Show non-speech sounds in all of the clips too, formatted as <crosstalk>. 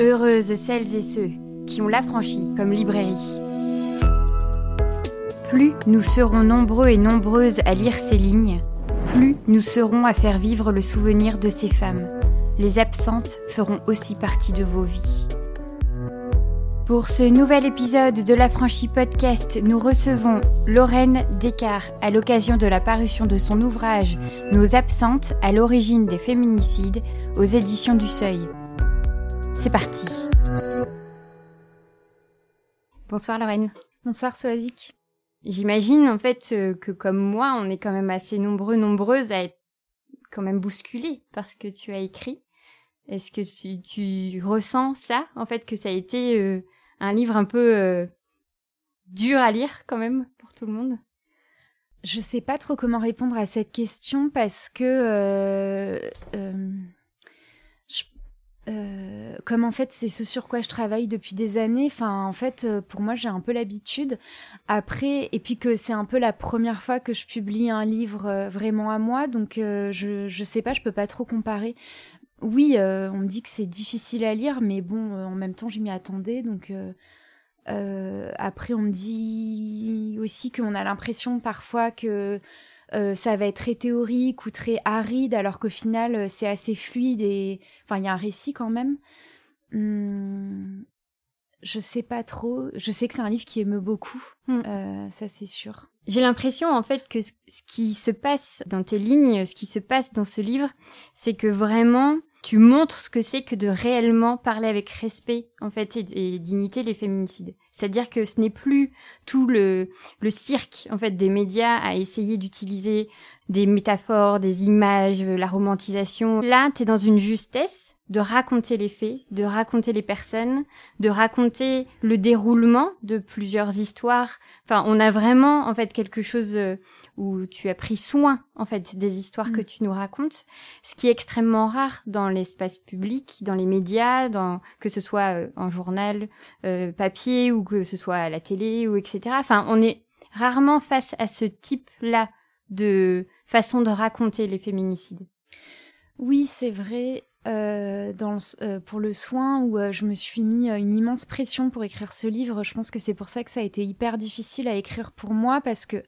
Heureuses celles et ceux qui ont l'affranchi comme librairie. Plus nous serons nombreux et nombreuses à lire ces lignes, plus nous serons à faire vivre le souvenir de ces femmes. Les absentes feront aussi partie de vos vies. Pour ce nouvel épisode de l'Affranchi Podcast, nous recevons Lorraine Descartes à l'occasion de la parution de son ouvrage Nos absentes à l'origine des féminicides aux éditions du Seuil. C'est parti. Bonsoir Lorraine. Bonsoir Soazic. J'imagine en fait euh, que comme moi, on est quand même assez nombreux, nombreuses à être quand même bousculées par ce que tu as écrit. Est-ce que tu, tu, ressens ça, en fait, que ça a été euh, un livre un peu euh, dur à lire quand même pour tout le monde? Je sais pas trop comment répondre à cette question parce que euh, comme en fait c'est ce sur quoi je travaille depuis des années, enfin en fait euh, pour moi j'ai un peu l'habitude. Après et puis que c'est un peu la première fois que je publie un livre euh, vraiment à moi, donc je je sais pas, je peux pas trop comparer. Oui, on me dit que c'est difficile à lire, mais bon en même temps je m'y attendais, donc après on me dit aussi qu'on a l'impression parfois que euh, ça va être très théorique ou très aride, alors qu'au final, euh, c'est assez fluide et. Enfin, il y a un récit quand même. Hum, je sais pas trop. Je sais que c'est un livre qui émeut beaucoup. Hum. Euh, ça, c'est sûr. J'ai l'impression, en fait, que ce qui se passe dans tes lignes, ce qui se passe dans ce livre, c'est que vraiment, tu montres ce que c'est que de réellement parler avec respect en fait et, dignité les féminicides. C'est-à-dire que ce n'est plus tout le, le cirque en fait des médias à essayer d'utiliser des métaphores, des images, la romantisation. Là, tu es dans une justesse de raconter les faits, de raconter les personnes, de raconter le déroulement de plusieurs histoires. Enfin, on a vraiment en fait quelque chose euh, où tu as pris soin en fait des histoires que mm. tu nous racontes, ce qui est extrêmement rare dans l'espace public, dans les médias, dans que ce soit euh, en journal euh, papier ou que ce soit à la télé ou etc. Enfin, on est rarement face à ce type-là de façon de raconter les féminicides. Oui, c'est vrai. Euh, dans euh, pour le soin où euh, je me suis mis une immense pression pour écrire ce livre. Je pense que c'est pour ça que ça a été hyper difficile à écrire pour moi parce que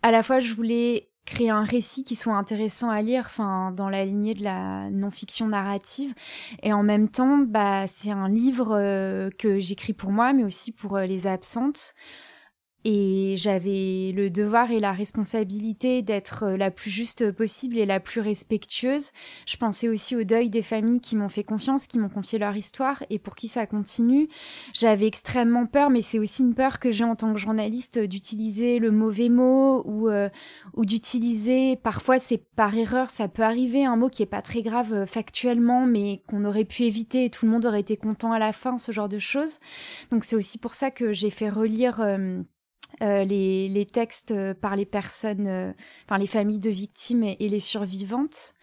à la fois je voulais créer un récit qui soit intéressant à lire, enfin dans la lignée de la non-fiction narrative, et en même temps, bah c'est un livre que j'écris pour moi, mais aussi pour les absentes. Et j'avais le devoir et la responsabilité d'être euh, la plus juste possible et la plus respectueuse. Je pensais aussi au deuil des familles qui m'ont fait confiance, qui m'ont confié leur histoire et pour qui ça continue. J'avais extrêmement peur, mais c'est aussi une peur que j'ai en tant que journaliste d'utiliser le mauvais mot ou, euh, ou d'utiliser, parfois c'est par erreur, ça peut arriver, un mot qui est pas très grave euh, factuellement, mais qu'on aurait pu éviter et tout le monde aurait été content à la fin, ce genre de choses. Donc c'est aussi pour ça que j'ai fait relire... Euh, les, textes euh, par les personnes, euh, par les familles de victimes et, les survivantes.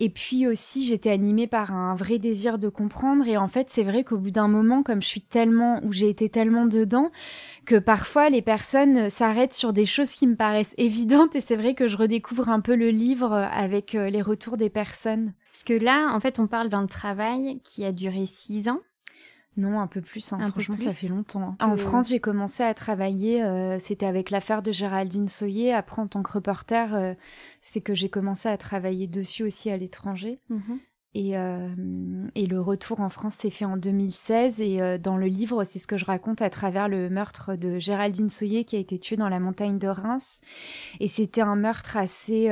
Et puis aussi, j'étais animée par un vrai désir de comprendre. Et en fait, c'est vrai qu'au bout d'un moment, comme je suis tellement, ou j'ai été tellement dedans, que parfois les personnes s'arrêtent sur des choses qui me paraissent évidentes. Et c'est vrai que je redécouvre un peu le livre avec les retours des personnes. Parce que là, en fait, on parle d'un travail qui a duré six ans. Non, un peu plus. Hein. Franchement, ça fait longtemps. En France, j'ai commencé à travailler. Euh, c'était avec l'affaire de Géraldine Soyer. Après, en tant que reporter, euh, c'est que j'ai commencé à travailler dessus aussi à l'étranger. Mhm. Et, euh, et, le retour en France s'est fait en 2016. Et dans le livre, c'est ce que je raconte à travers le meurtre de Géraldine Soyer qui a été tuée dans la montagne de Reims. Et c'était un meurtre assez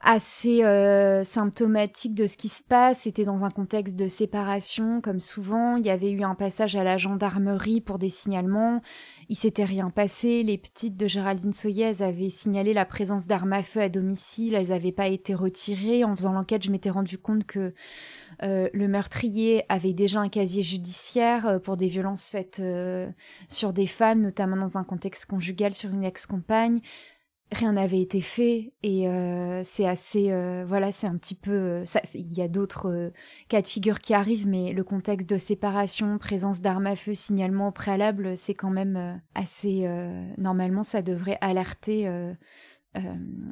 assez euh, symptomatique de ce qui se passe. C'était dans un contexte de séparation, comme souvent. Il y avait eu un passage à la gendarmerie pour des signalements. Il s'était rien passé. Les petites de Géraldine Soyez avaient signalé la présence d'armes à feu à domicile. Elles n'avaient pas été retirées. En faisant l'enquête, je m'étais rendu compte que euh, le meurtrier avait déjà un casier judiciaire euh, pour des violences faites sur des femmes, notamment dans un contexte conjugal sur une ex-compagne rien n'avait été fait et euh, c'est assez euh, voilà c'est un petit peu euh, ça il y a d'autres cas de figure qui arrivent mais le contexte de séparation présence d'armes à feu signalement au préalable c'est quand même assez normalement ça devrait alerter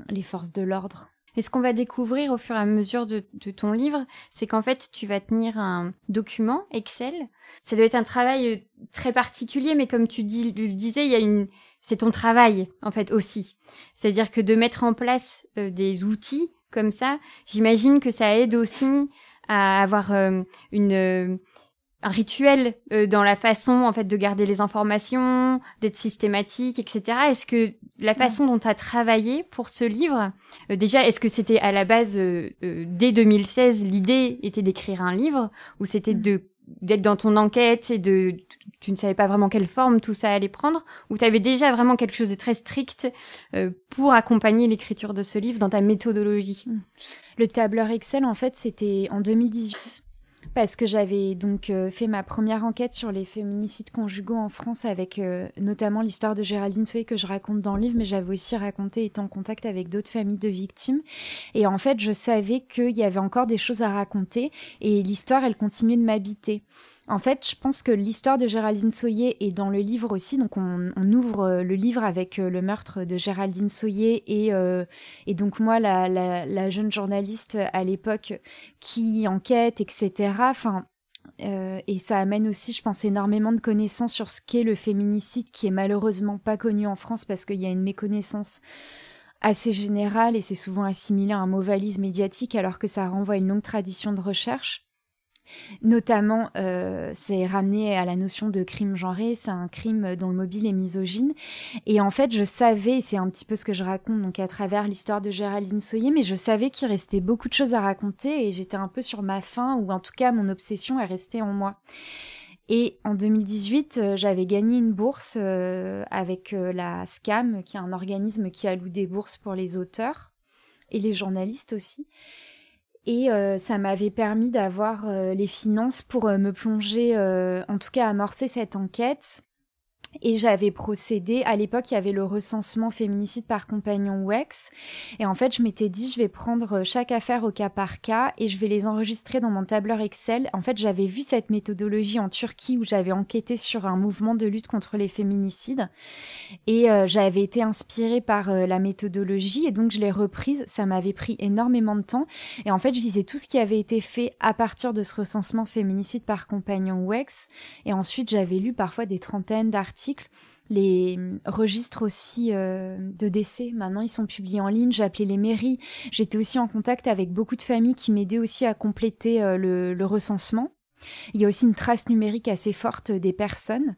les forces de l'ordre Et ce qu'on va découvrir au fur et à mesure de, ton livre, c'est qu'en fait, tu vas tenir un document Excel. Ça doit être un travail très particulier, mais comme tu dis, le disais, il y a une, c'est ton travail en fait aussi. C'est-à-dire que de mettre en place euh, des outils comme ça, j'imagine que ça aide aussi à avoir euh, une un rituel euh, dans la façon en fait de garder les informations, d'être systématique, etc. Est-ce que la façon dont tu as travaillé pour ce livre, euh, déjà, est-ce que c'était à la base euh, dès 2016 l'idée était d'écrire un livre ou c'était mm. de d'être dans ton enquête et de tu ne savais pas vraiment quelle forme tout ça allait prendre ou tu avais déjà vraiment quelque chose de très strict pour accompagner l'écriture de ce livre dans ta méthodologie? Mm. Le tableur Excel en fait c'était en 2018 parce que j'avais donc euh, fait ma première enquête sur les féminicides conjugaux en France avec euh, notamment l'histoire de Géraldine Soy que je raconte dans le livre, mais j'avais aussi raconté étant en contact avec d'autres familles de victimes. Et en fait, je savais qu'il y avait encore des choses à raconter et l'histoire, elle continuait de m'habiter. En fait, je pense que l'histoire de Géraldine Soyer est dans le livre aussi. Donc, on, ouvre euh, le livre avec euh, le meurtre de Géraldine Soyer et, euh, et donc moi, la, jeune journaliste à l'époque qui enquête, etc. Enfin, et ça amène aussi, je pense, énormément de connaissances sur ce qu'est le féminicide, qui est malheureusement pas connu en France parce qu'il y a une méconnaissance assez générale et c'est souvent assimilé à un mot valise médiatique alors que ça renvoie à une longue tradition de recherche. Notamment, euh, c'est ramené à la notion de crime genré, c'est un crime dont le mobile est misogyne. Et en fait, je savais, c'est un petit peu ce que je raconte donc à travers l'histoire de Géraldine Soyer, mais je savais qu'il restait beaucoup de choses à raconter et j'étais un peu sur ma faim, ou en tout cas mon obsession est restée en moi. Et en 2018, euh, j'avais gagné une bourse euh, avec la SCAM, qui est un organisme qui alloue des bourses pour les auteurs et les journalistes aussi. Et euh, ça m'avait permis d'avoir euh, les finances pour euh, me plonger, en tout cas amorcer cette enquête et j'avais procédé, à l'époque, il y avait le recensement féminicide par compagnon WEX. Et en fait, je m'étais dit, je vais prendre chaque affaire au cas par cas et je vais les enregistrer dans mon tableur Excel. En fait, j'avais vu cette méthodologie en Turquie où j'avais enquêté sur un mouvement de lutte contre les féminicides. Et euh, j'avais été inspirée par euh, la méthodologie et donc je l'ai reprise. Ça m'avait pris énormément de temps. Et en fait, je disais tout ce qui avait été fait à partir de ce recensement féminicide par compagnon WEX. Et ensuite, j'avais lu parfois des trentaines d'articles les registres aussi euh, de décès, maintenant ils sont publiés en ligne. J'ai appelé les mairies. J'étais aussi en contact avec beaucoup de familles qui m'aidaient aussi à compléter euh, le, recensement. Il y a aussi une trace numérique assez forte des personnes.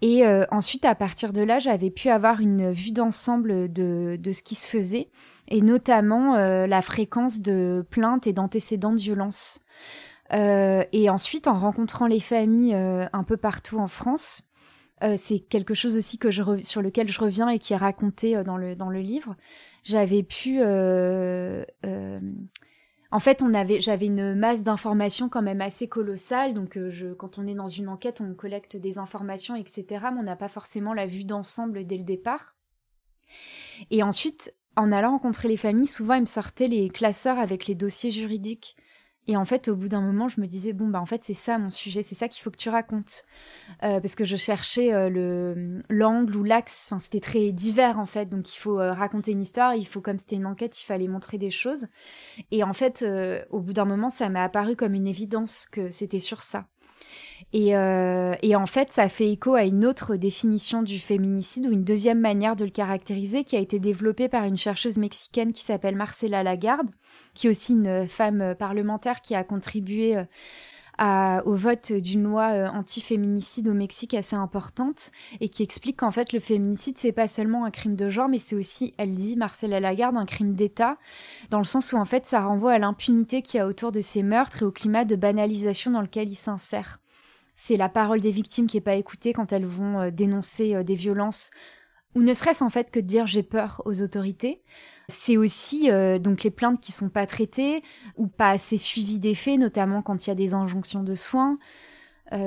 Et euh, ensuite, à partir de là, j'avais pu avoir une vue d'ensemble de, de, ce qui se faisait, et notamment la fréquence de plaintes et d'antécédents de violence. et ensuite, en rencontrant les familles un peu partout en France, euh, c'est quelque chose aussi que je sur lequel je reviens et qui est raconté euh, dans, le, dans le livre. J'avais pu... Euh, en fait, on avait, j'avais une masse d'informations quand même assez colossale. Donc, quand on est dans une enquête, on collecte des informations, etc. Mais on n'a pas forcément la vue d'ensemble dès le départ. Et ensuite, en allant rencontrer les familles, souvent, ils me sortaient les classeurs avec les dossiers juridiques. Et en fait, au bout d'un moment, je me disais bon bah en fait c'est ça mon sujet, c'est ça qu'il faut que tu racontes, euh, parce que je cherchais euh, le l'angle ou l'axe. C'était très divers en fait, donc il faut euh, raconter une histoire, il faut comme c'était une enquête, il fallait montrer des choses. Et en fait, au bout d'un moment, ça m'est apparu comme une évidence que c'était sur ça. Euh, et, en fait, ça fait écho à une autre définition du féminicide ou une deuxième manière de le caractériser qui a été développée par une chercheuse mexicaine qui s'appelle Marcela Lagarde, qui est aussi une femme parlementaire qui a contribué euh, au vote d'une loi euh, anti-féminicide au Mexique assez importante et qui explique qu'en fait le féminicide c'est pas seulement un crime de genre mais c'est aussi, elle dit Marcela Lagarde, un crime d'État dans le sens où en fait ça renvoie à l'impunité qu'il y a autour de ces meurtres et au climat de banalisation dans lequel il s'insère c'est la parole des victimes qui est pas écoutée quand elles vont euh, dénoncer euh, des violences ou ne serait-ce en fait que de dire j'ai peur aux autorités. C'est aussi euh, donc les plaintes qui sont pas traitées ou pas assez suivies des faits, notamment quand il y a des injonctions de soins.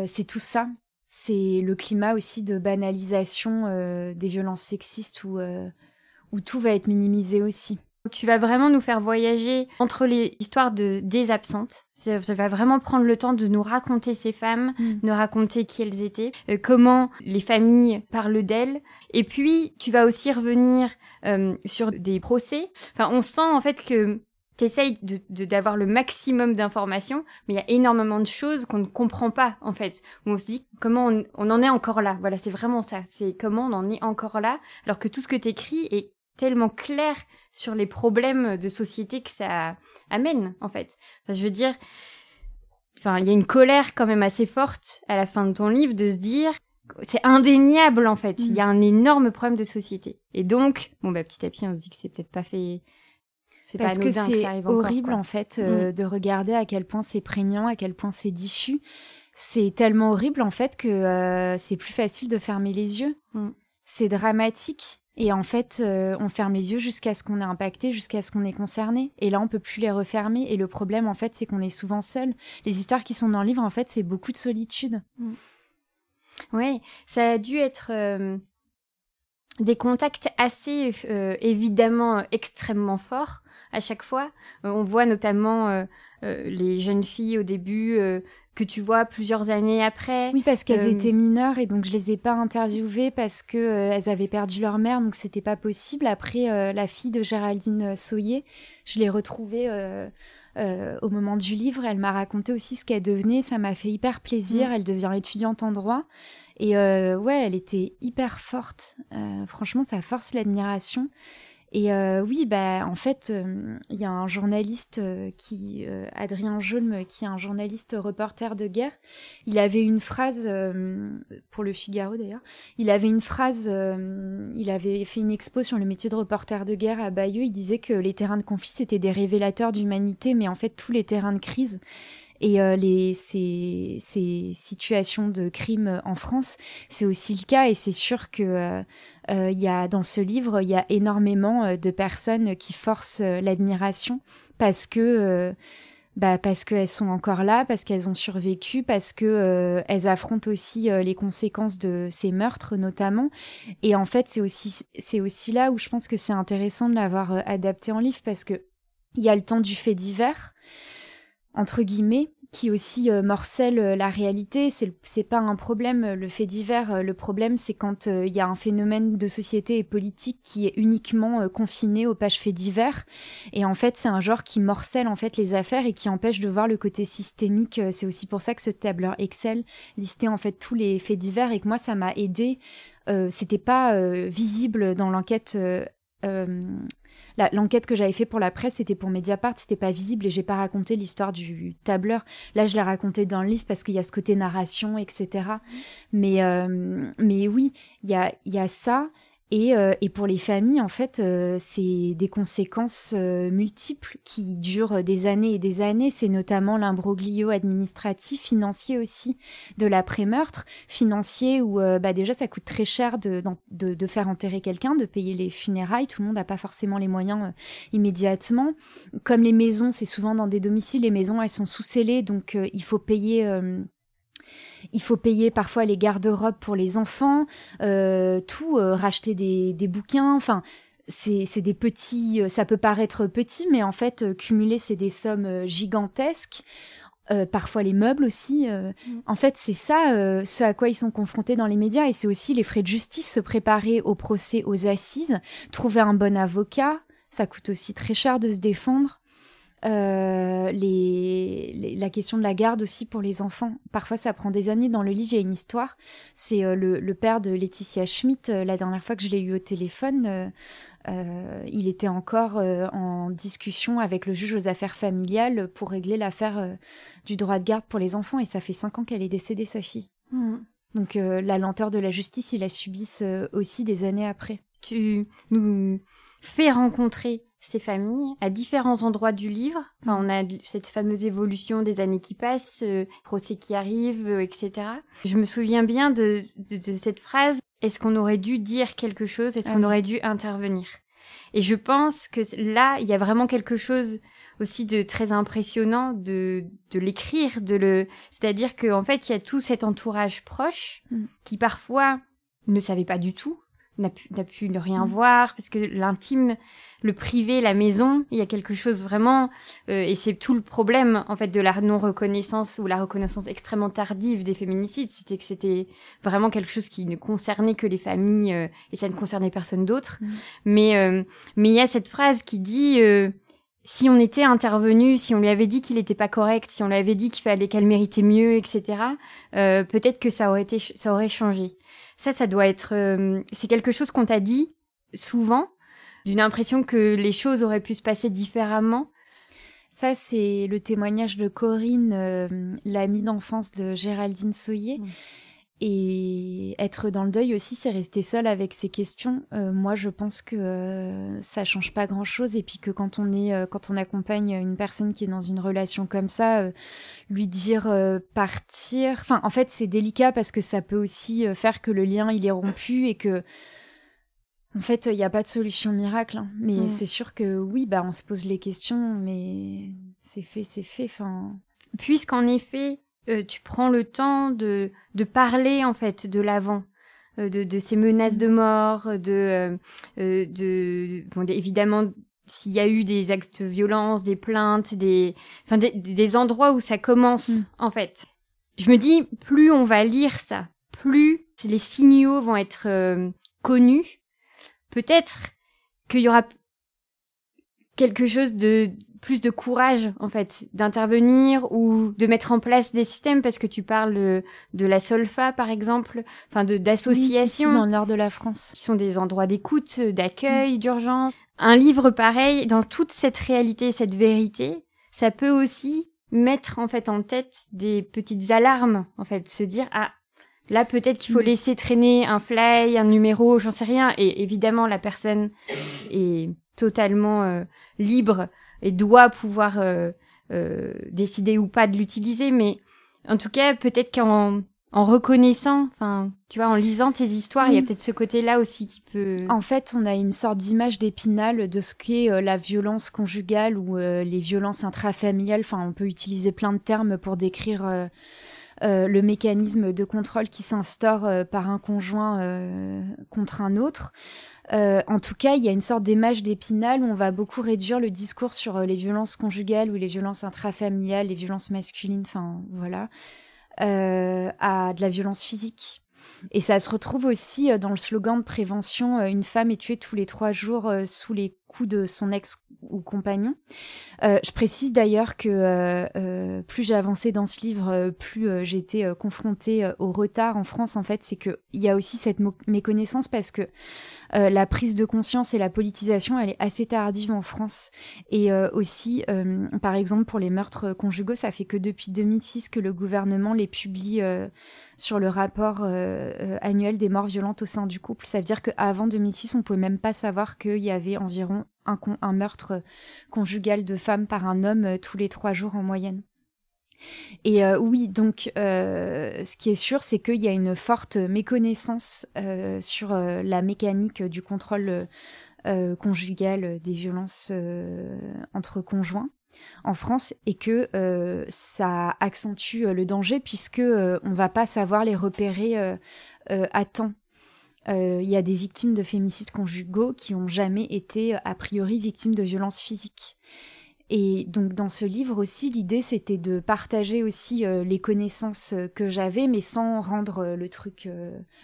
c'est tout ça. C'est le climat aussi de banalisation des violences sexistes où, où tout va être minimisé aussi. Tu vas vraiment nous faire voyager entre les histoires de des absentes. Ça va vraiment prendre le temps de nous raconter ces femmes, Mm. nous raconter qui elles étaient, euh, comment les familles parlent d'elles. Et puis, tu vas aussi revenir euh, sur des procès. Enfin, on sent en fait que t'essayes de de- d'avoir le maximum d'informations, mais il y a énormément de choses qu'on ne comprend pas en fait. Où on se dit comment on, on en est encore là? Voilà, c'est vraiment ça. C'est comment on en est encore là, alors que tout ce que t'écris est tellement clair sur les problèmes de société que ça amène en fait. Enfin, je veux dire, enfin, il y a une colère quand même assez forte à la fin de ton livre de se dire c'est indéniable en fait. Il y a un énorme problème de société. Et donc, bon bah petit à petit, on se dit que c'est peut-être pas fait. C'est pas Parce que c'est encore, horrible en fait euh, de regarder à quel point c'est prégnant, à quel point c'est diffus. C'est tellement horrible en fait que euh, c'est plus facile de fermer les yeux. Mm. C'est dramatique. Et en fait, euh, on ferme les yeux jusqu'à ce qu'on est impacté, jusqu'à ce qu'on est concerné. Et là, on peut plus les refermer. Et le problème, en fait, c'est qu'on est souvent seul. Les histoires qui sont dans le livre, en fait, c'est beaucoup de solitude. Oui, ça a dû être euh, des contacts assez euh, évidemment extrêmement forts à chaque fois. Euh, on voit notamment euh, euh, les jeunes filles au début que tu vois plusieurs années après. Oui, parce qu'elles étaient mineures et donc je les ai pas interviewées parce que elles avaient perdu leur mère, donc c'était pas possible. Après, la fille de Géraldine Soyer, je l'ai retrouvée euh, au moment du livre. Elle m'a raconté aussi ce qu'elle devenait. Ça m'a fait hyper plaisir. Mm. Elle devient étudiante en droit. Et euh, ouais, elle était hyper forte. Euh, franchement, ça force l'admiration. Et euh, oui, bah en fait, euh, il y a un journaliste euh, qui, Adrien Jolme, qui est un journaliste reporter de guerre. Il avait une phrase pour le Figaro d'ailleurs. Il avait une phrase. il avait fait une expo sur le métier de reporter de guerre à Bayeux. Il disait que les terrains de conflit c'était des révélateurs d'humanité, mais en fait tous les terrains de crise et euh, ces, situations de crime en France, c'est aussi le cas et c'est sûr que euh, euh, y a dans ce livre il y a énormément euh, de personnes qui forcent euh, l'admiration parce que euh, bah parce qu'elles sont encore là, parce qu'elles ont survécu, parce que euh, elles affrontent aussi euh, les conséquences de ces meurtres notamment. Et en fait, c'est aussi c'est aussi là où je pense que c'est intéressant de l'avoir euh, adapté en livre parce que il y a le temps du fait divers entre guillemets qui aussi euh, morcelle euh, la réalité. C'est pas un problème le fait divers. euh, le problème c'est quand il y a un phénomène de société et politique qui est uniquement confiné aux pages faits divers. Et en fait c'est un genre qui morcelle en fait les affaires et qui empêche de voir le côté systémique. C'est aussi pour ça que ce tableur Excel listait en fait tous les faits divers et que moi ça m'a aidé. Euh, C'était pas visible dans l'enquête. L'enquête que j'avais fait pour la presse, c'était pour Mediapart, c'était pas visible et j'ai pas raconté l'histoire du tableur. Là, je l'ai raconté dans le livre parce qu'il y a ce côté narration, etc. Mais, euh, mais oui, il y a, il y a ça. Et, euh, et pour les familles, en fait, euh, c'est des conséquences euh, multiples qui durent des années et des années. C'est notamment l'imbroglio administratif, financier aussi, de l'après-meurtre. Financier où euh, bah déjà ça coûte très cher de, de, de faire enterrer quelqu'un, de payer les funérailles. Tout le monde n'a pas forcément les moyens euh, immédiatement. Comme les maisons, c'est souvent dans des domiciles, les maisons elles sont sous scellées, donc euh, il faut payer. Il faut payer parfois les garde-robes pour les enfants, euh, tout, euh, racheter des, des bouquins, enfin, c'est des petits, euh, ça peut paraître petit, mais en fait, cumuler, c'est des sommes gigantesques. Euh, parfois les meubles aussi. euh, Mm. En fait, c'est ça euh, ce à quoi ils sont confrontés dans les médias, et c'est aussi les frais de justice, se préparer au procès, aux assises, trouver un bon avocat. Ça coûte aussi très cher de se défendre. Euh, les, les- la question de la garde aussi pour les enfants. Parfois, ça prend des années. Dans le livre, il y a une histoire. C'est euh, le, le père de Laetitia Schmidt. Euh, la dernière fois que je l'ai eu au téléphone, il était encore en discussion avec le juge aux affaires familiales pour régler l'affaire du droit de garde pour les enfants. Et ça fait cinq ans qu'elle est décédée, sa fille. Hmm. Donc la lenteur de la justice, ils la subissent aussi des années après. tu nous fais rencontrer ces familles à différents endroits du livre. Enfin, on a cette fameuse évolution des années qui passent, euh, procès qui arrivent, euh, etc. Je me souviens bien de, de, de cette phrase est-ce qu'on aurait dû dire quelque chose? Est-ce Ah qu'on oui. aurait dû intervenir? Et je pense que là, il y a vraiment quelque chose aussi de très impressionnant de, de l'écrire, de le, c'est-à-dire qu'en fait, il y a tout cet entourage proche Mm. qui parfois ne savait pas du tout n'a pu, pu ne rien mm. voir, parce que l'intime, le privé, la maison, il y a quelque chose vraiment, euh, et c'est tout le problème en fait de la non-reconnaissance ou la reconnaissance extrêmement tardive des féminicides, c'était que c'était vraiment quelque chose qui ne concernait que les familles euh, et ça ne concernait personne d'autre. Mm. Mais euh, mais il y a cette phrase qui dit si on était intervenu, si on lui avait dit qu'il n'était pas correct, si on lui avait dit qu'il fallait qu'elle méritait mieux, etc., peut-être que ça aurait été, ça aurait changé. Ça, ça doit être, c'est quelque chose qu'on t'a dit souvent, d'une impression que les choses auraient pu se passer différemment. Ça, c'est le témoignage de Corinne, euh, l'amie d'enfance de Géraldine Soyer. Mm. Et être dans le deuil aussi, c'est rester seule avec ses questions. Euh, moi, je pense que euh, ça change pas grand-chose. Et puis que quand on est, quand on accompagne une personne qui est dans une relation comme ça, lui dire partir. Enfin, en fait, c'est délicat parce que ça peut aussi faire que le lien il est rompu et que en fait, il n'y a pas de solution miracle, hein. mais c'est sûr que oui, bah on se pose les questions, mais c'est fait, c'est fait. Enfin, puisqu'en effet, euh, tu prends le temps de de parler en fait de l'avant, euh, de, de ces menaces de mort, de euh, de bon, évidemment s'il y a eu des actes de violence, des plaintes, des enfin des, des endroits où ça commence mm. en fait. Je me dis plus on va lire ça, plus les signaux vont être connus peut-être qu'il y aura quelque chose de plus de courage en fait d'intervenir ou de mettre en place des systèmes parce que tu parles de, la Solfa par exemple, enfin de d'associations dans le nord de la France qui sont des endroits d'écoute, d'accueil, d'urgence. Un livre pareil dans toute cette réalité, cette vérité, ça peut aussi mettre en fait en tête des petites alarmes en fait, se dire ah Là, peut-être qu'il faut mm. laisser traîner un fly, un numéro, j'en sais rien. Et évidemment, la personne est totalement euh, libre et doit pouvoir euh, euh, décider ou pas de l'utiliser. Mais en tout cas, peut-être qu'en en reconnaissant, enfin, tu vois, en lisant tes histoires, il y a peut-être ce côté-là aussi qui peut. En fait, on a une sorte d'image d'épinal de ce qu'est la violence conjugale ou les violences intrafamiliales. Enfin, on peut utiliser plein de termes pour décrire euh, le mécanisme de contrôle qui s'instaure euh, par un conjoint euh, contre un autre. En tout cas, il y a une sorte d'image d'épinal où on va beaucoup réduire le discours sur les violences conjugales ou les violences intrafamiliales, les violences masculines, enfin voilà, à de la violence physique. Et ça se retrouve aussi dans le slogan de prévention Une femme est tuée tous les trois jours sous les coups de son ex ou compagnon. Euh, je précise d'ailleurs que euh, euh, plus j'ai avancé dans ce livre, plus été confrontée au retard en France. En fait, c'est qu'il y a aussi cette méconnaissance parce que la prise de conscience et la politisation, elle est assez tardive en France. Et aussi, par exemple, pour les meurtres conjugaux, ça fait que depuis 2006 que le gouvernement les publie sur le rapport annuel des morts violentes au sein du couple. Ça veut dire qu'avant 2006, on pouvait même pas savoir qu'il y avait environ un, meurtre conjugal de femme par un homme euh, tous les trois jours en moyenne. Et euh, oui, donc euh, ce qui est sûr, c'est qu'il y a une forte méconnaissance sur la mécanique du contrôle conjugal des violences entre conjoints en France et que ça accentue le danger puisque on va pas savoir les repérer à temps euh, il y a des victimes de féminicides conjugaux qui ont jamais été a priori victimes de violences physiques. Et donc dans ce livre aussi, l'idée c'était de partager aussi euh, les connaissances que j'avais, mais sans rendre euh, le truc.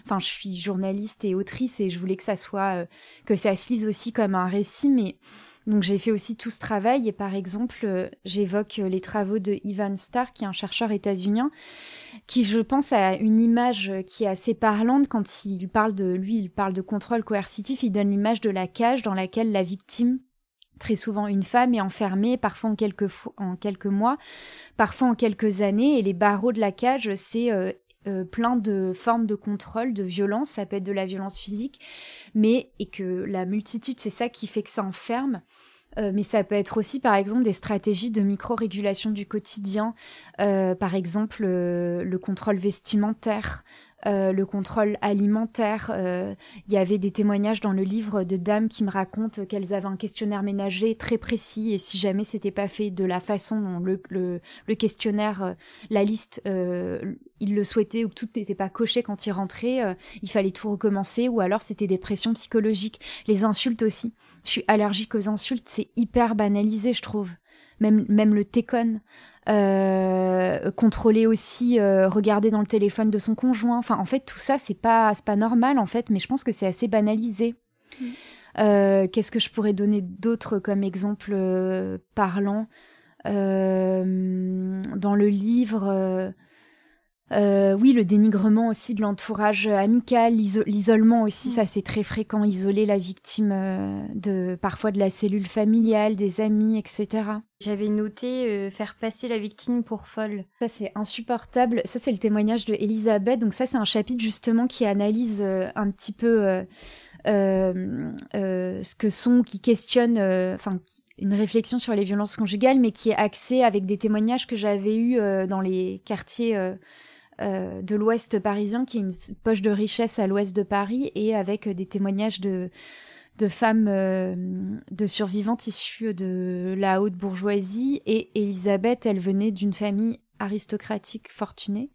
Enfin, je suis journaliste et autrice et je voulais que ça soit que ça se lise aussi comme un récit, mais donc j'ai fait aussi tout ce travail et par exemple, euh, j'évoque euh, les travaux de Ivan Starr, qui est un chercheur états-unien, qui je pense a une image qui est assez parlante quand il parle de lui, il parle de contrôle coercitif, il donne l'image de la cage dans laquelle la victime très souvent une femme est enfermée, parfois en quelques, en quelques mois, parfois en quelques années, et les barreaux de la cage, c'est euh, plein de formes de contrôle, de violence, ça peut être de la violence physique, mais et que la multitude, c'est ça qui fait que ça enferme. Euh, mais ça peut être aussi, par exemple, des stratégies de micro-régulation du quotidien, euh, par exemple le contrôle vestimentaire, euh, le contrôle alimentaire. Euh, il y avait des témoignages dans le livre de dames qui me racontent qu'elles avaient un questionnaire ménager très précis et si jamais c'était pas fait de la façon dont le, le, questionnaire, euh, la liste, ils le souhaitaient ou que tout n'était pas coché quand ils rentraient, il fallait tout recommencer ou alors c'était des pressions psychologiques. Les insultes aussi. Je suis allergique aux insultes, c'est hyper banalisé, je trouve. Même, même le técon. Euh, contrôler aussi, euh, regarder dans le téléphone de son conjoint. Enfin, en fait, tout ça, c'est pas, pas normal, en fait, mais je pense que c'est assez banalisé. Mm. Euh, qu'est-ce que je pourrais donner d'autre comme exemple parlant Dans le livre, euh, oui, le dénigrement aussi de l'entourage amical, l'isolement aussi, mm. ça c'est très fréquent, isoler la victime euh, de parfois de la cellule familiale, des amis, etc. J'avais noté euh, faire passer la victime pour folle. Ça c'est insupportable. Ça c'est le témoignage de Elisabeth. Donc ça c'est un chapitre justement qui analyse un petit peu ce que sont, qui questionne, enfin une réflexion sur les violences conjugales, mais qui est axée avec des témoignages que j'avais eus dans les quartiers euh, de l'Ouest parisien, qui est une poche de richesse à l'Ouest de Paris, et avec des témoignages de, de femmes euh, de survivantes issues de la haute bourgeoisie. Et Elisabeth, elle venait d'une famille aristocratique fortunée.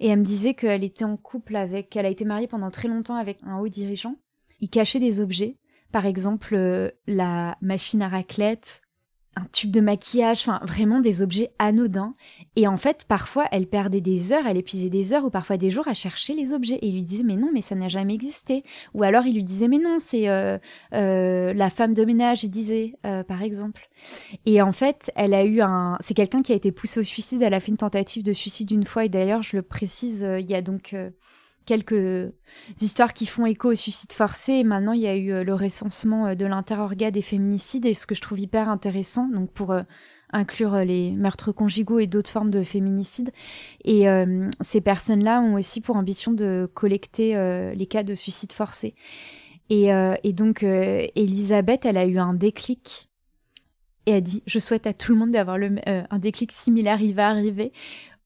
Et elle me disait qu'elle était en couple avec, elle a été mariée pendant très longtemps avec un haut dirigeant. Il cachait des objets, par exemple euh, la machine à raclette, un tube de maquillage, enfin vraiment des objets anodins. Et en fait, parfois, elle perdait des heures, elle épuisait des heures ou parfois des jours à chercher les objets. Et il lui disait mais non, mais ça n'a jamais existé. Ou alors il lui disait mais non, c'est euh, euh, la femme de ménage, il disait euh, par exemple. Et en fait, elle a eu un, c'est quelqu'un qui a été poussé au suicide. Elle a fait une tentative de suicide une fois. Et d'ailleurs, je le précise, il y a donc quelques histoires qui font écho au suicide forcé. Et maintenant, il y a eu euh, le recensement euh, de l'interorga des féminicides, et ce que je trouve hyper intéressant, donc pour euh, inclure les meurtres conjugaux et d'autres formes de féminicide. Et ces personnes-là ont aussi pour ambition de collecter les cas de suicide forcé. Et, et donc, Elisabeth, elle a eu un déclic. Et a dit, je souhaite à tout le monde d'avoir un déclic similaire, il va arriver,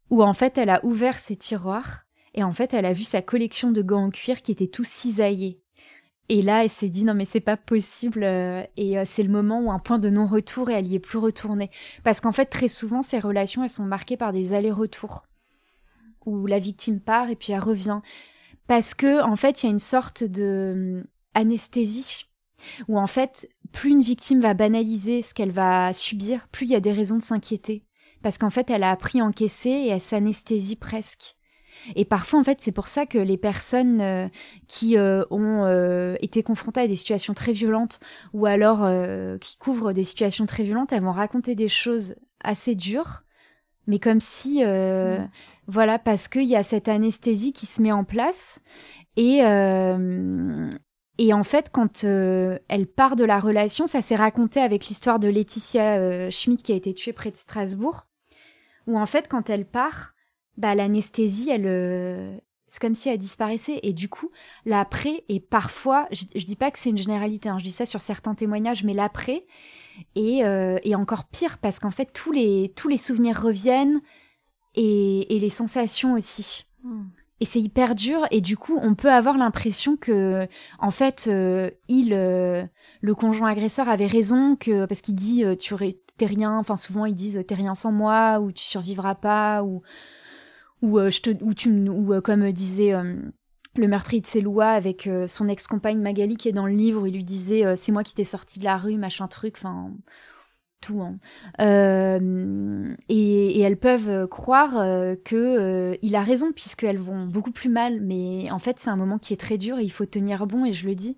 où en fait, elle a ouvert ses tiroirs et en fait, elle a vu sa collection de gants en cuir qui étaient tous cisaillés. Et là, elle s'est dit non mais c'est pas possible euh, et euh, c'est le moment où un point de non-retour et elle y est plus retournée parce qu'en fait très souvent ces relations elles sont marquées par des allers-retours où la victime part et puis elle revient parce que en fait il y a une sorte de hum, anesthésie où en fait plus une victime va banaliser ce qu'elle va subir, plus il y a des raisons de s'inquiéter parce qu'en fait elle a appris à encaisser et elle s'anesthésie presque. Et parfois, en fait, c'est pour ça que les personnes euh, qui euh, ont euh, été confrontées à des situations très violentes ou alors qui couvrent des situations très violentes, elles vont raconter des choses assez dures, mais comme si, mm. voilà, parce qu'il y a cette anesthésie qui se met en place et et en fait, quand elle part de la relation, ça s'est raconté avec l'histoire de Laetitia Schmidt qui a été tuée près de Strasbourg, où en fait, quand elle part, bah, l'anesthésie, elle, euh, c'est comme si elle disparaissait. Et du coup, l'après est parfois, je, je dis pas que c'est une généralité, hein, je dis ça sur certains témoignages, mais l'après est, euh, encore pire parce qu'en fait, tous les, tous les souvenirs reviennent et, et les sensations aussi. Hmm. Et c'est hyper dur. Et du coup, on peut avoir l'impression que, en fait, euh, il, le conjoint agresseur avait raison que parce qu'il dit tu t'es rien. Enfin, souvent ils disent t'es rien sans moi ou tu survivras pas ou euh, euh, comme disait euh, le meurtrier de Céloua avec son ex-compagne Magali qui est dans le livre où il lui disait c'est moi qui t'ai sorti de la rue machin truc enfin tout hein. et, et, elles peuvent croire que il a raison puisqu'elles vont beaucoup plus mal mais en fait c'est un moment qui est très dur et il faut tenir bon et je le dis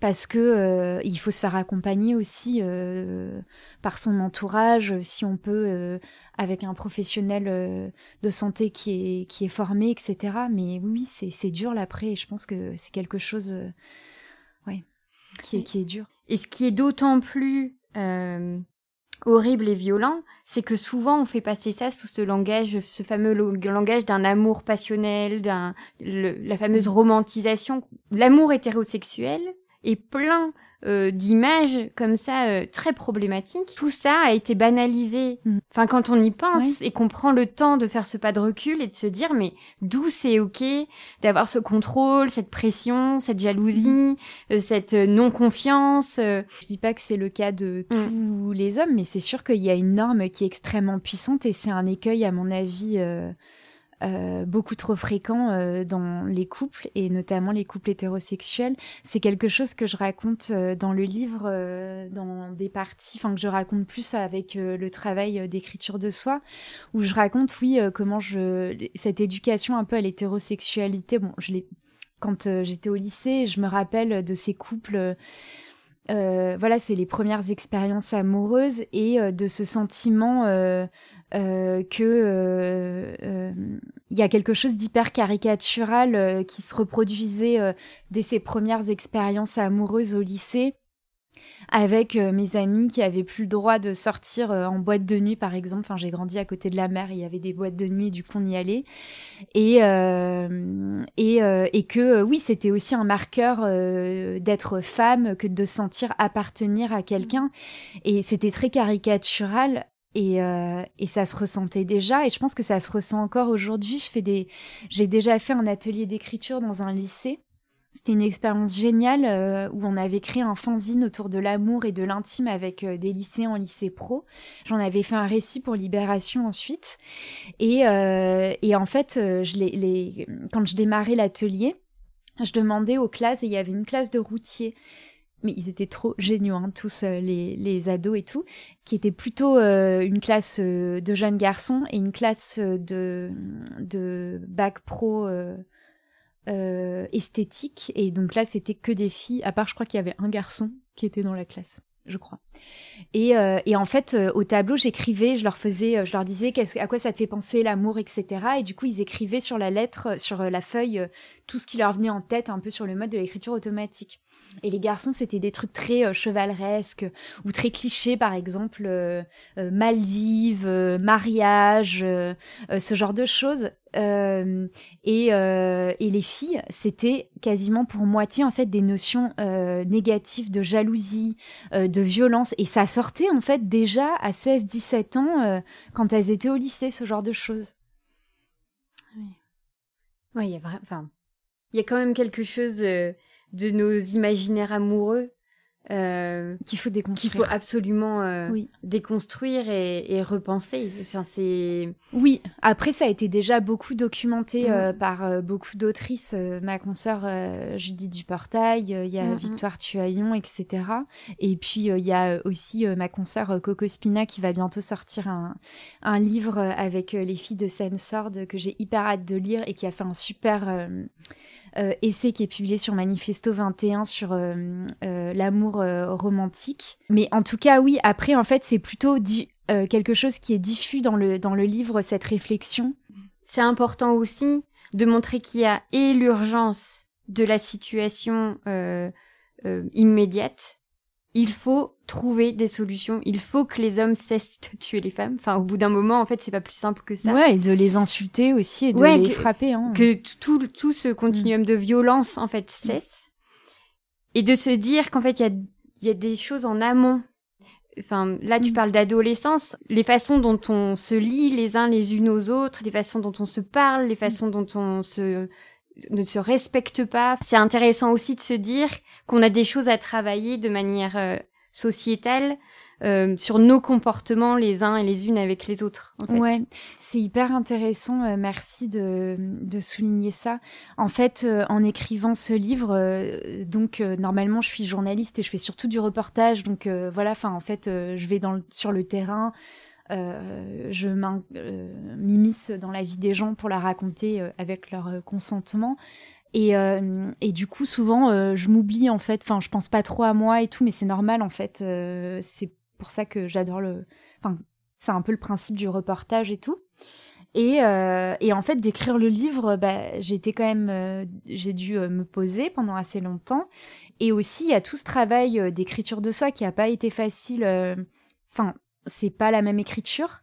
parce que euh, il faut se faire accompagner aussi euh, par son entourage, si on peut, euh, avec un professionnel de santé qui est, qui est formé, etc. Mais oui, c'est dur l'après, et je pense que c'est quelque chose ouais, qui, est, qui est dur. Et ce qui est d'autant plus horrible et violent, c'est que souvent on fait passer ça sous ce langage, ce fameux langage d'un amour passionnel, d'un la fameuse romantisation. L'amour hétérosexuel est plein euh, d'images comme ça euh, très problématiques. Tout ça a été banalisé. Mm. Enfin, quand on y pense et qu'on prend le temps de faire ce pas de recul et de se dire, mais d'où c'est ok d'avoir ce contrôle, cette pression, cette jalousie, mm. euh, cette non-confiance. Je dis pas que c'est le cas de mm. tous les hommes, mais c'est sûr qu'il y a une norme qui est extrêmement puissante et c'est un écueil, à mon avis, euh, beaucoup trop fréquent euh, dans les couples et notamment les couples hétérosexuels. C'est quelque chose que je raconte euh, dans le livre, dans des parties, enfin que je raconte plus avec le travail d'écriture de soi, où je raconte, oui, comment je cette éducation un peu à l'hétérosexualité. Bon, je l'ai quand j'étais au lycée, je me rappelle de ces couples. Voilà, c'est les premières expériences amoureuses et de ce sentiment euh, que euh, euh, il y a quelque chose d'hyper caricatural qui se reproduisait dès ses premières expériences amoureuses au lycée avec mes amis qui avaient plus le droit de sortir en boîte de nuit par exemple. Enfin j'ai grandi à côté de la mer il y avait des boîtes de nuit du coup on y allait. Et et, et que oui c'était aussi un marqueur d'être femme que de sentir appartenir à quelqu'un. Et c'était très caricatural. Euh, et, ça se ressentait déjà, et je pense que ça se ressent encore aujourd'hui. Je fais des, j'ai déjà fait un atelier d'écriture dans un lycée. C'était une expérience géniale euh, où on avait créé un fanzine autour de l'amour et de l'intime avec euh, des lycéens en lycée pro. J'en avais fait un récit pour Libération ensuite. Et, et en fait, quand je démarrais l'atelier, je demandais aux classes, et il y avait une classe de routiers mais ils étaient trop géniaux, hein, tous euh, les, ados et tout, qui étaient plutôt euh, une classe euh, de jeunes garçons et une classe de bac pro esthétique. Et donc là, c'était que des filles, à part je crois qu'il y avait un garçon qui était dans la classe je crois. Et, et en fait, au tableau, j'écrivais, je leur faisais, je leur disais à quoi ça te fait penser l'amour, etc. Et du coup, ils écrivaient sur la lettre, sur la feuille, tout ce qui leur venait en tête, un peu sur le mode de l'écriture automatique. Et les garçons, c'était des trucs très euh, chevaleresques ou très clichés, par exemple euh, euh, Maldives, mariage, ce genre de choses. Et, et, les filles, c'était quasiment pour moitié en fait des notions négatives de jalousie, de violence, et ça sortait en fait déjà à 16-17 ans quand elles étaient au lycée, ce genre de choses. Oui, il y a enfin, il y a quand même quelque chose de nos imaginaires amoureux euh, qu'il faut déconstruire. Qu'il faut absolument euh, déconstruire et, repenser. Enfin, c'est. Oui. Après, ça a été déjà beaucoup documenté euh, par beaucoup d'autrices. ma consoeur Judith Duportail, il y a Victoire Tuaillon, etc. Et puis il y a aussi ma consoeur Coco Spina qui va bientôt sortir un, un livre avec les filles de Seine-Sorde que j'ai hyper hâte de lire et qui a fait un super essai qui est publié sur Manifesto 21 sur euh, euh, romantique. Mais en tout cas, oui, après, en fait, c'est plutôt quelque chose qui est diffus dans le, dans le livre, cette réflexion. C'est important aussi de montrer qu'il y a et l'urgence de la situation immédiate, il faut trouver des solutions. Il faut que les hommes cessent de tuer les femmes. Enfin, au bout d'un moment, en fait, c'est pas plus simple que ça. Ouais, et de les insulter aussi et de les frapper. Hein. Que tout, tout ce continuum de violence, en fait, cesse. Et de se dire qu'en fait, il y a, y a des choses en amont. Enfin, là, tu mm. parles d'adolescence. Les façons dont on se lit les uns les unes aux autres, les façons dont on se parle, les façons dont on se ne se respecte pas. C'est intéressant aussi de se dire qu'on a des choses à travailler de manière euh, sociétale euh, sur nos comportements les uns et les unes avec les autres. En fait. Ouais, c'est hyper intéressant. Euh, merci de, de, souligner ça. En fait, en écrivant ce livre, donc normalement je suis journaliste et je fais surtout du reportage. Donc voilà, enfin en fait, je vais dans sur le terrain. Euh, je euh, m'immisce dans la vie des gens pour la raconter euh, avec leur consentement. Et, et, du coup, souvent, je m'oublie en fait. Enfin, je pense pas trop à moi et tout, mais c'est normal en fait. c'est pour ça que j'adore le. Enfin, c'est un peu le principe du reportage et tout. Et, et en fait, d'écrire le livre, bah, été quand même, j'ai dû me poser pendant assez longtemps. Et aussi, il y a tout ce travail d'écriture de soi qui a pas été facile. Enfin, c'est pas la même écriture.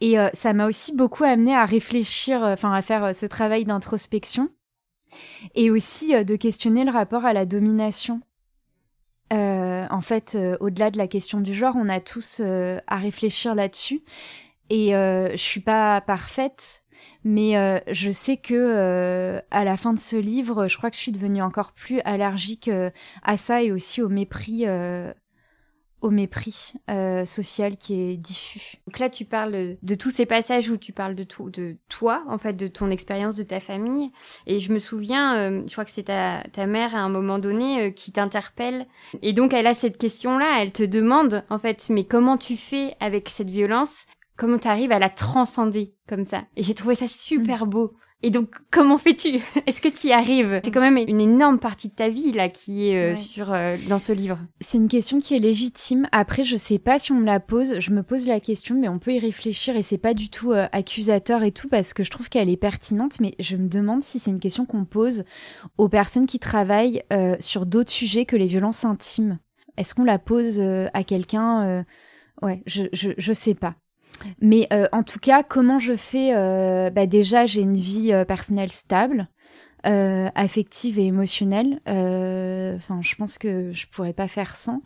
Et euh, ça m'a aussi beaucoup amené à réfléchir, euh, enfin à faire euh, ce travail d'introspection et aussi de questionner le rapport à la domination. En fait, au-delà de la question du genre, on a tous à réfléchir là-dessus. Et je suis pas parfaite, mais je sais que à la fin de ce livre, je crois que je suis devenue encore plus allergique à ça et aussi au mépris au mépris euh, social qui est diffus. Donc là, tu parles de tous ces passages où tu parles de, tout, de toi, en fait, de ton expérience, de ta famille. Et je me souviens, euh, je crois que c'est ta, ta, mère à un moment donné euh, qui t'interpelle. Et donc, elle a cette question-là, elle te demande, en fait, mais comment tu fais avec cette violence? Comment tu arrives à la transcender comme ça Et j'ai trouvé ça super mm. beau. Et donc, comment fais-tu? <laughs> Est-ce que tu y arrives? C'est quand même une énorme partie de ta vie là qui est euh, sur euh, dans ce livre. C'est une question qui est légitime. Après, je sais pas si on me la pose. Je me pose la question, mais on peut y réfléchir et c'est pas du tout euh, accusateur et tout parce que je trouve qu'elle est pertinente. Mais je me demande si c'est une question qu'on pose aux personnes qui travaillent sur d'autres sujets que les violences intimes. Est-ce qu'on la pose à quelqu'un Ouais, je, je je sais pas. Mais euh, en tout cas, comment je fais euh, bah Déjà, j'ai une vie euh, personnelle stable, affective et émotionnelle. Enfin, je pense que je pourrais pas faire sans.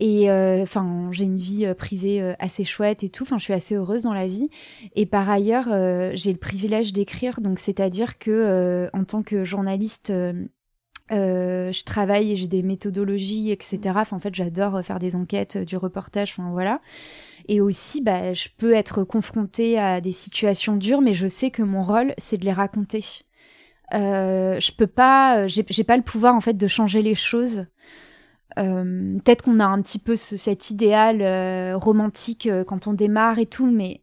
Et enfin, j'ai une vie privée assez chouette et tout. Enfin, je suis assez heureuse dans la vie. Et par ailleurs, j'ai le privilège d'écrire. Donc, c'est-à-dire que en tant que journaliste. je travaille et j'ai des méthodologies, etc. En fait, j'adore faire des enquêtes, du reportage, enfin voilà. Et aussi, bah, je peux être confrontée à des situations dures, mais je sais que mon rôle, c'est de les raconter. Euh, je peux pas, euh, j'ai pas le pouvoir en fait de changer les choses. Euh, Peut-être qu'on a un petit peu ce, cet idéal romantique quand on démarre et tout, mais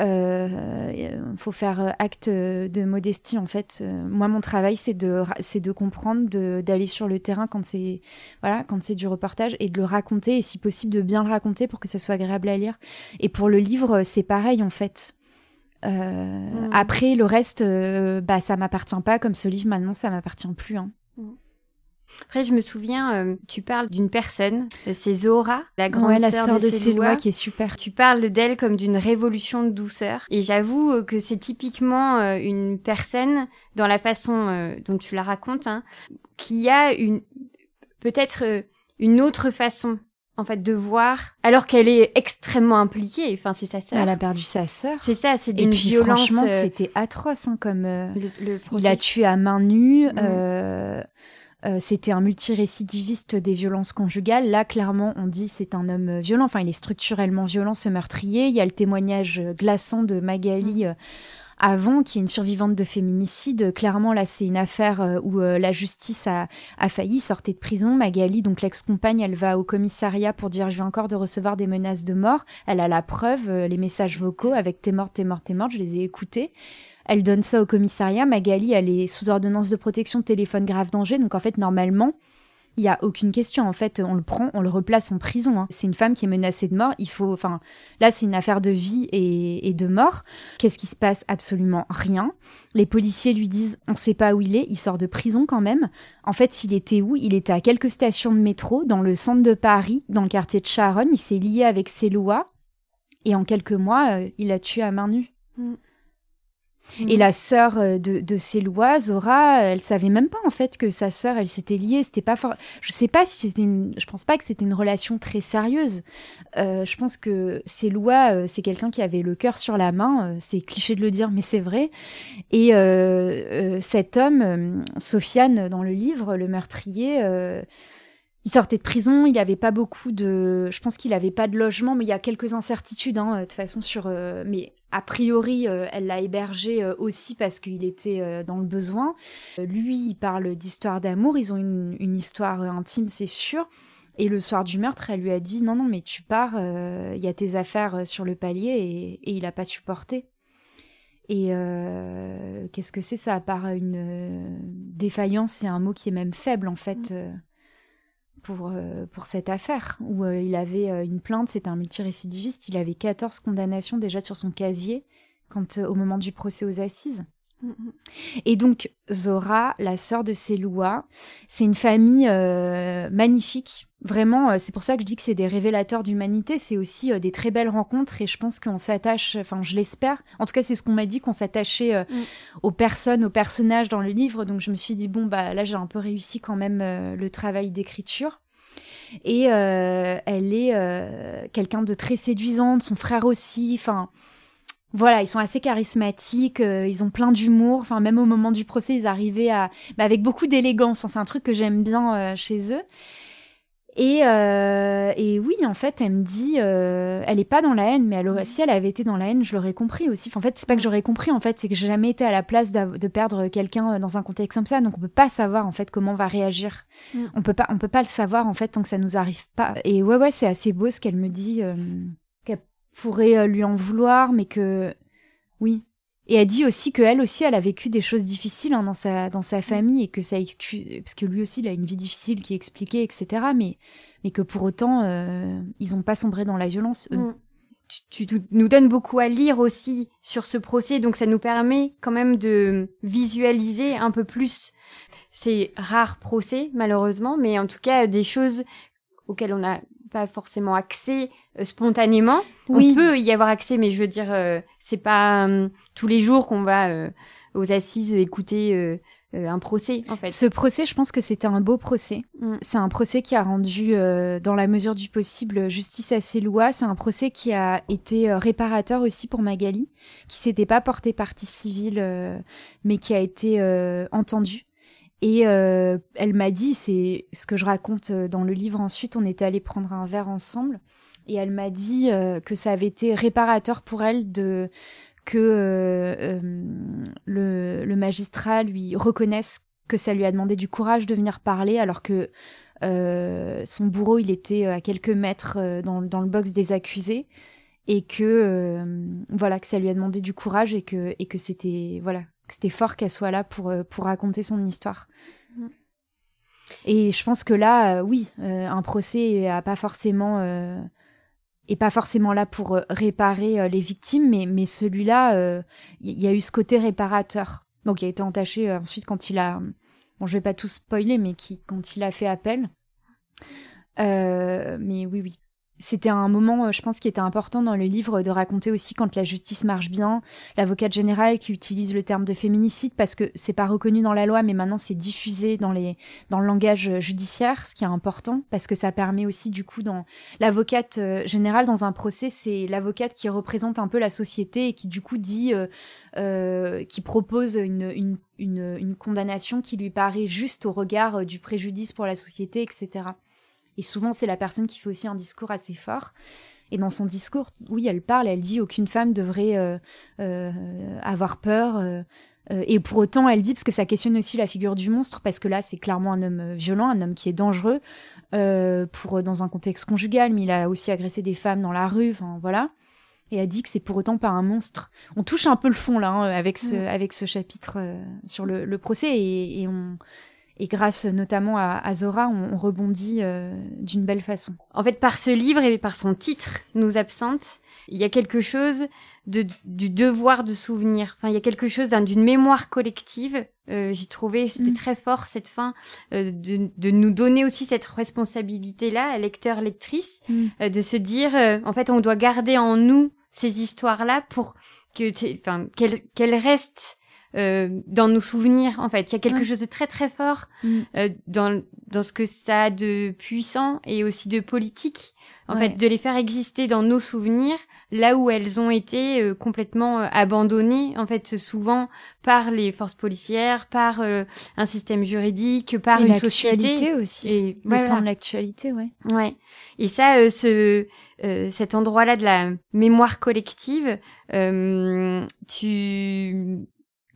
euh, faut faire euh, acte de modestie en fait. Euh, moi, mon travail, c'est de, c'est de comprendre, d'aller sur le terrain quand c'est, voilà, quand c'est du reportage et de le raconter et si possible de bien le raconter pour que ça soit agréable à lire. Et pour le livre, c'est pareil en fait. Mmh. Après, le reste, bah, ça m'appartient pas. Comme ce livre, maintenant, ça m'appartient plus. Hein. Mmh. Après, je me souviens, euh, tu parles d'une personne, c'est Zora, la grande la sœur de, de qui est super. Tu parles d'elle comme d'une révolution de douceur. Et j'avoue euh, que c'est typiquement euh, une personne, dans la façon dont tu la racontes, hein, qui a une peut-être une autre façon en fait de voir alors qu'elle est extrêmement impliquée enfin c'est sa sœur elle a perdu sa sœur c'est ça c'est d'une violence franchement c'était atroce hein, comme le, il a tué à main nue mmh. Euh, c'était un multirécidiviste des violences conjugales. Là, clairement, on dit c'est un homme violent. Enfin, il est structurellement violent, ce meurtrier. Il y a le témoignage glaçant de Magali. Mm. Euh, avant, qui est une survivante de féminicide. Clairement, là, c'est une affaire euh, où la justice a, a, failli, sortir de prison. Magali, donc l'ex-compagne, elle va au commissariat pour dire je viens encore de recevoir des menaces de mort. Elle a la preuve, les messages vocaux avec t'es morte, t'es morte, t'es morte, je les ai écoutés. Elle donne ça au commissariat. Magali, elle est sous ordonnance de protection téléphone grave danger. Donc en fait, normalement, il y a aucune question. En fait, on le prend, on le replace en prison. Hein. C'est une femme qui est menacée de mort. Il faut, enfin, là, c'est une affaire de vie et, de mort. Qu'est-ce qui se passe? Absolument rien. Les policiers lui disent, on ne sait pas où il est. Il sort de prison quand même. En fait, il était où Il était à quelques stations de métro dans le centre de Paris, dans le quartier de Charonne. Il s'est lié avec ses lois et en quelques mois, euh, il a tué à main nue. Mm. Et mm. la sœur euh, de, de Célois, Zora, elle savait même pas en fait que sa sœur, elle s'était liée. C'était pas fort. Je sais pas si c'était une. Je pense pas que c'était une relation très sérieuse. Euh, je pense que Célois, euh, c'est quelqu'un qui avait le cœur sur la main. Euh, c'est cliché de le dire, mais c'est vrai. Et cet homme, Sofiane, dans le livre, le meurtrier il sortait de prison, il n'avait pas beaucoup de, je pense qu'il n'avait pas de logement, mais il y a quelques incertitudes hein, de toute façon sur, euh, mais a priori euh, elle l'a hébergé euh, aussi parce qu'il était dans le besoin. lui, il parle d'histoire d'amour, ils ont une, une histoire intime, c'est sûr. Et le soir du meurtre, elle lui a dit non non mais tu pars, il y a tes affaires sur le palier et, et il n'a pas supporté. Et qu'est-ce que c'est ça à part une défaillance C'est un mot qui est même faible en fait. Mm pour, euh, pour cette affaire, où euh, il avait euh, une plainte, c'était un multirécidiviste, il avait 14 condamnations déjà sur son casier quand, au moment du procès aux assises. Et donc, Zora, la sœur de Seloua, c'est une famille euh, magnifique. Vraiment, euh, c'est pour ça que je dis que c'est des révélateurs d'humanité. C'est aussi euh, des très belles rencontres et je pense qu'on s'attache, enfin, je l'espère. En tout cas, c'est ce qu'on m'a dit, qu'on s'attachait mm. aux personnes, aux personnages dans le livre. Donc, je me suis dit, bon, bah là, j'ai un peu réussi quand même le travail d'écriture. Et elle est quelqu'un de très séduisante, son frère aussi. Enfin, voilà, ils sont assez charismatiques, ils ont plein d'humour. Enfin, même au moment du procès, ils arrivaient à, bah, avec beaucoup d'élégance. c'est un truc que j'aime bien chez eux. Et, euh, et, oui, en fait, elle me dit, euh, elle est pas dans la haine, mais elle si elle avait été dans la haine, je l'aurais compris aussi. en fait, c'est pas que j'aurais compris, en fait, c'est que j'ai jamais été à la place de perdre quelqu'un euh, dans un contexte comme ça, donc on peut pas savoir en fait comment on va réagir. Mm. On peut pas, on peut pas le savoir en fait tant que ça nous arrive pas. Et ouais, ouais, c'est assez beau ce qu'elle me dit, euh, pourrait lui en vouloir, mais que oui, et elle dit aussi qu'elle aussi, elle a vécu des choses difficiles hein, dans, sa, dans sa famille et que ça excuse, parce que lui aussi, il a une vie difficile qui est expliquée, etc. Mais, mais que pour autant, euh, ils n'ont pas sombré dans la violence, eux. Mm. Tu, tu, nous donnes beaucoup à lire aussi sur ce procès, donc ça nous permet quand même de visualiser un peu plus ces rares procès, malheureusement, mais en tout cas des choses auxquelles on n'a pas forcément accès euh, spontanément. Oui. On peut y avoir accès, mais je veux dire, euh, c'est pas euh, tous les jours qu'on va aux assises écouter un procès, en fait. Ce procès, je pense que c'était un beau procès. Mm. C'est un procès qui a rendu, dans la mesure du possible, justice à ses lois. C'est un procès qui a été réparateur aussi pour Magali, qui s'était pas porté partie civile, mais qui a été entendu. Et euh, elle m'a dit, c'est ce que je raconte euh, dans le livre ensuite, on était allé prendre un verre ensemble, et elle m'a dit euh, que ça avait été réparateur pour elle de que le, le, magistrat lui reconnaisse que ça lui a demandé du courage de venir parler, alors que son bourreau, il était à quelques mètres dans, dans le box des accusés, et que voilà que ça lui a demandé du courage et que et que c'était voilà c'était fort qu'elle soit là pour, euh, pour raconter son histoire. Mm. Et je pense que là, euh, oui, euh, un procès a pas forcément est pas forcément là pour réparer les victimes, mais, mais celui-là, il y, a eu ce côté réparateur. Donc, il a été entaché ensuite quand il a, bon, je vais pas tout spoiler, mais qui, quand il a fait appel. mais oui, oui c'était un moment, euh, je pense, qui était important dans le livre de raconter aussi quand la justice marche bien, l'avocate générale qui utilise le terme de féminicide parce que c'est pas reconnu dans la loi, mais maintenant c'est diffusé dans les dans le langage judiciaire, ce qui est important parce que ça permet aussi du coup dans l'avocate euh, générale dans un procès, c'est l'avocate qui représente un peu la société et qui du coup dit euh, qui propose une, une, une, une condamnation qui lui paraît juste au regard du préjudice pour la société, etc. Et souvent, c'est la personne qui fait aussi un discours assez fort. Et dans son discours, oui, elle parle, elle dit aucune femme devrait euh, euh, avoir peur. Euh, et pour autant, elle dit, parce que ça questionne aussi la figure du monstre, parce que là, c'est clairement un homme violent, un homme qui est dangereux pour dans un contexte conjugal, mais il a aussi agressé des femmes dans la rue, enfin voilà. Et elle dit que c'est pour autant pas un monstre. On touche un peu le fond là, hein, avec ce, mm. avec ce chapitre sur le, le procès, et, et on et grâce notamment à, Zora, on, rebondit euh, d'une belle façon. En fait, par ce livre et par son titre, Nous absentes, il y a quelque chose de, du devoir de souvenir. Enfin, il y a quelque chose d'une mémoire collective. Euh, J'ai trouvé, c'était mm. très fort cette fin, euh, de, de, nous donner aussi cette responsabilité-là, lecteur, lectrice, mm. euh, de se dire, euh, en fait, on doit garder en nous ces histoires-là pour que, enfin, qu'elles restent euh, dans nos souvenirs en fait. Il y a quelque chose de très très fort mm. euh, dans dans ce que ça a de puissant et aussi de politique. En fait, de les faire exister dans nos souvenirs, là où elles ont été euh, complètement abandonnées, en fait, souvent par les forces policières, par un système juridique, par une société aussi. Et le temps de l'actualité, ouais. Ouais. Et ça, ce cet endroit-là de la mémoire collective, tu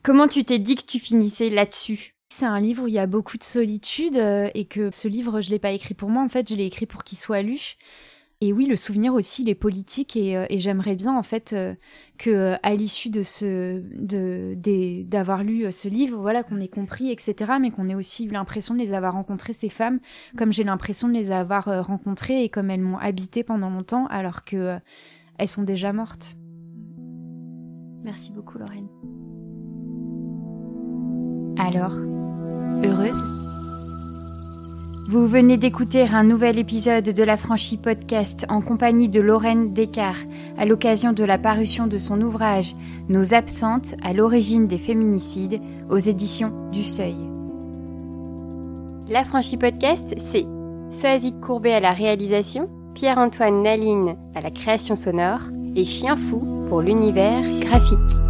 Comment tu t'es dit que tu finissais là-dessus? C'est un livre où il y a beaucoup de solitude euh, et que ce livre, je l'ai pas écrit pour moi, en fait, je l'ai écrit pour qu'il soit lu. Et oui, le souvenir aussi, il est politique et, euh, j'aimerais bien en fait euh, que à l'issue de ce de d'avoir lu ce livre, voilà, qu'on ait compris, etc., mais qu'on ait aussi eu l'impression de les avoir rencontrées ces femmes, comme j'ai l'impression de les avoir rencontrées et comme elles m'ont habité pendant longtemps, alors que elles sont déjà mortes. Merci beaucoup, Lorraine. Alors, heureuse? Vous venez d'écouter un nouvel épisode de la franchise podcast en compagnie de Lorraine Descartes à l'occasion de la parution de son ouvrage Nos absentes à l'origine des féminicides aux éditions du Seuil. La franchise podcast, c'est Soazic Courbet à la réalisation, Pierre-Antoine Naline à la création sonore et Chien Fou pour l'univers graphique.